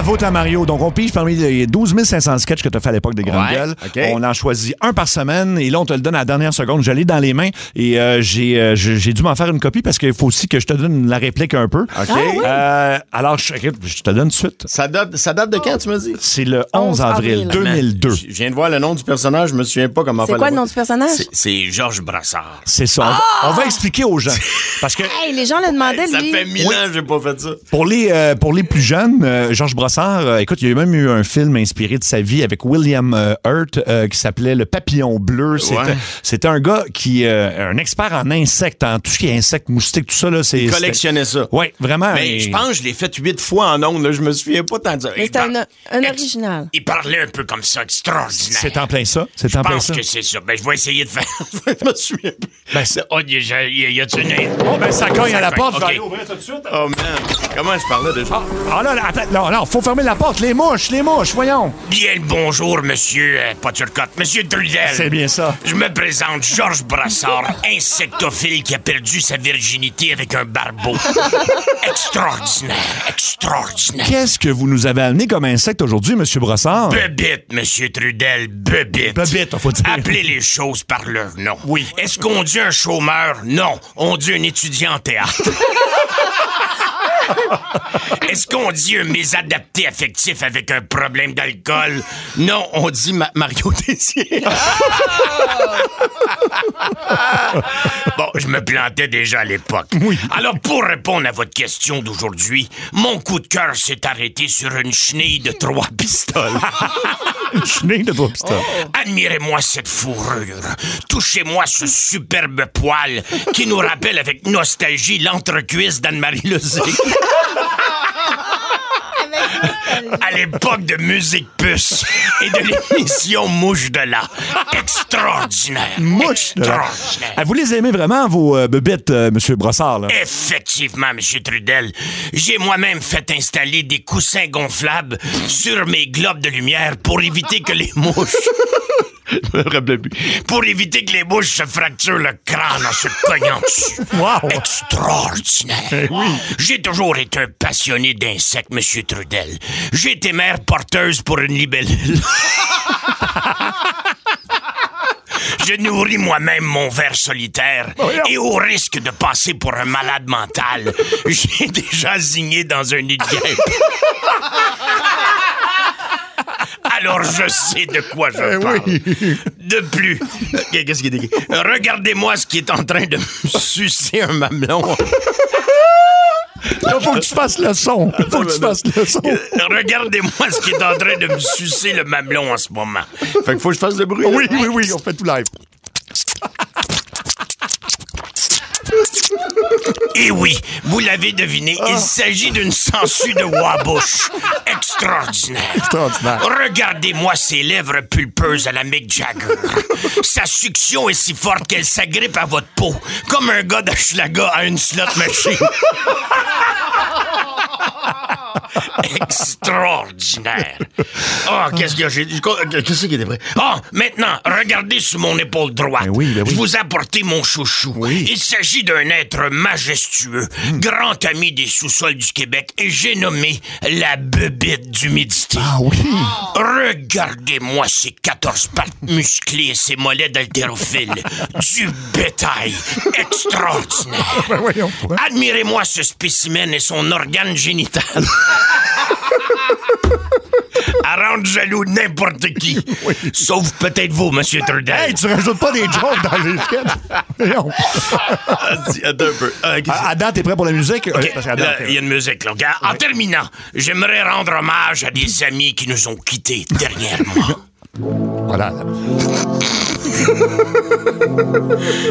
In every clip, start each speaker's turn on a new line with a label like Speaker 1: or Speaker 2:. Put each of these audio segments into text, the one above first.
Speaker 1: la vote à Mario. Donc, on pige parmi les 12 500 sketchs que tu as fait à l'époque des Grandes
Speaker 2: Ouais,
Speaker 1: Gueules. On en choisit un par semaine et là, on te le donne à la dernière seconde. J'allais dans les mains et euh, j'ai euh, j'ai dû m'en faire une copie parce qu'il faut aussi que je te donne la réplique un peu.
Speaker 2: OK.
Speaker 1: Euh, alors, je, je te donne tout de suite.
Speaker 2: Ça date, ça date de quand, tu me dis?
Speaker 1: C'est le 11 avril
Speaker 3: avril.
Speaker 1: 2002.
Speaker 2: Je viens de voir le nom du personnage, je me souviens pas comment
Speaker 3: C'est quoi le nom du personnage?
Speaker 4: C'est- Georges Brassard.
Speaker 1: C'est ça. On va- On va expliquer aux gens. Parce que
Speaker 3: Hey, les gens le demandaient,
Speaker 2: Ça
Speaker 3: lui.
Speaker 2: fait mille ans que j'ai pas fait ça.
Speaker 1: Pour les, euh, pour les plus jeunes, euh, Georges Brossard, euh, écoute, il y a même eu un film inspiré de sa vie avec William euh, Hurt euh, qui s'appelait Le Papillon Bleu. C'était
Speaker 2: Ouais.
Speaker 1: c'était un gars qui, euh, un expert en insectes, en tout ce qui est insectes, moustiques, tout ça. Là, c'est,
Speaker 2: Il collectionnait ça.
Speaker 1: Oui, vraiment.
Speaker 2: Mais
Speaker 1: et-
Speaker 2: je pense que je l'ai fait huit fois en ondes, là. Je me souviens pas tant de ça.
Speaker 3: Mais
Speaker 4: Il
Speaker 3: c'était un, original.
Speaker 4: Il parlait un peu comme ça, extraordinaire.
Speaker 1: C'est en plein ça. C'est
Speaker 4: Je
Speaker 1: en plein
Speaker 4: pense que c'est ça. Ben, je vais essayer de faire.
Speaker 2: je me souviens plus.
Speaker 1: Ben,
Speaker 4: Oh, y a, y a- y une.
Speaker 1: Oh, ben, ça cogne à la porte. Je vais aller
Speaker 4: ok.
Speaker 1: ouvrir tout de suite.
Speaker 2: Oh man, comment je parlais déjà?
Speaker 1: Ah là, là, attends, non, non, faut fermer la porte. Les mouches, les mouches, voyons.
Speaker 4: Bien le bonjour, monsieur. euh, pas Turcotte, monsieur Trudel.
Speaker 1: C'est bien ça.
Speaker 4: Je me présente, Georges Brassard, insectophile qui a perdu sa virginité avec un barbeau. extraordinaire, extraordinaire.
Speaker 1: Qu'est-ce que vous nous avez amené comme insecte aujourd'hui, Monsieur Brossard?
Speaker 4: Bebite, monsieur Trudel, bebite.
Speaker 1: Bebite, faut dire.
Speaker 4: Appelez les choses par leur nom. Oui. Est-ce qu'on dit un chômeur? Non. On dit un étudiant en théâtre. Est-ce qu'on dit un mésadapté affectif avec un problème d'alcool? Non, on dit Ma- Mario Tessier. bon, je me plantais déjà à l'époque. Oui. Alors, pour répondre à votre question d'aujourd'hui, mon coup de cœur s'est arrêté sur une chenille de trois pistoles.
Speaker 1: Une chenille de trois pistons.
Speaker 4: Admirez-moi cette fourrure. Touchez-moi ce superbe poil qui nous rappelle avec nostalgie l'entrecuisse d'Anne-Marie Lozic. À l'époque de Musique Puce et de l'émission Mouche de là. Extraordinaire.
Speaker 1: Mouche de la-
Speaker 4: Extraordinaire.
Speaker 1: Ah, vous les aimez vraiment, vos euh, bebites, euh, Monsieur Brossard? Là?
Speaker 4: Effectivement, M. Trudel. J'ai moi-même fait installer des coussins gonflables sur mes globes de lumière pour éviter que les mouches. Je me rappelle plus. Pour éviter que les mouches se fracturent le crâne en se cognant dessus.
Speaker 1: Wow.
Speaker 4: Extraordinaire. J'ai toujours été un passionné d'insectes, M. Trudel. J'ai été mère porteuse pour une libellule. Je nourris moi-même mon ver solitaire et au risque de passer pour un malade mental, j'ai déjà zigné dans un nid de guêpe. Alors je sais de quoi je parle. De plus, euh, qu'est-ce qui est? Regardez-moi ce qui est en train de me sucer un mamelon.
Speaker 1: Il faut que tu fasses le son. Il faut que tu fasses le son.
Speaker 4: Regardez-moi ce qui est en train de me sucer le mamelon en ce moment.
Speaker 2: Fait qu'il faut que je fasse le bruit.
Speaker 1: Oui, oui, oui, on fait tout live.
Speaker 4: Et oui, vous l'avez deviné, il s'agit d'une sangsue de Wabush. Extraordinaire.
Speaker 1: Extraordinaire.
Speaker 4: Regardez-moi ses lèvres pulpeuses à la Mick Jagger. Sa succion est si forte qu'elle s'agrippe à votre peau, comme un gars d'Hochelaga à une slot machine. Extraordinaire. Oh, qu'est-ce que j'ai... Qu'est-ce qui était prêt? Oh, maintenant, regardez sur mon épaule droite.
Speaker 1: Ben oui, ben oui.
Speaker 4: Je vous ai apporté mon chouchou. Il s'agit d'un être majestueux,
Speaker 1: Hmm.
Speaker 4: grand ami des sous-sols du Québec, et j'ai nommé la bebite d'humidité.
Speaker 1: Ah oui.
Speaker 4: Regardez-moi ces 14 pattes musclées et ces mollets d'haltérophile. du bétail extraordinaire.
Speaker 1: Ben.
Speaker 4: Admirez-moi ce spécimen et son organe génital. rendre jaloux n'importe qui. Sauf peut-être vous, Monsieur Trudel.
Speaker 1: Hey, tu rajoutes pas des jokes dans les sketchs. Voyons.
Speaker 2: Attends un peu. Euh,
Speaker 1: Ah, Adam, t'es prêt pour la musique? Euh,
Speaker 4: Ok,
Speaker 1: parce qu'Adam,
Speaker 4: là, Il y a une musique, là. En terminant, j'aimerais rendre hommage à des amis qui nous ont quittés dernièrement.
Speaker 1: Voilà.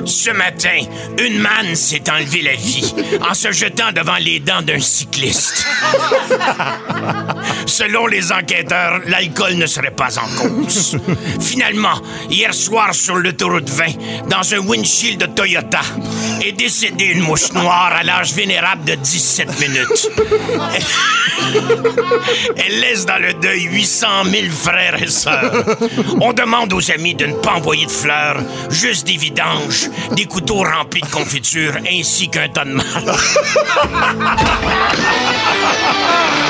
Speaker 4: Ce matin, une manne s'est enlevé la vie en se jetant devant les dents d'un cycliste. Selon les enquêteurs, l'alcool ne serait pas en cause. Finalement, hier soir sur l'autoroute 20, dans un windshield de Toyota, est décédée une mouche noire à l'âge vénérable de 17 minutes. Elle laisse dans le deuil 800 000 frères et sœurs. On On demande aux amis de ne pas envoyer de fleurs, juste des des couteaux remplis de confiture, ainsi qu'un tas de mal.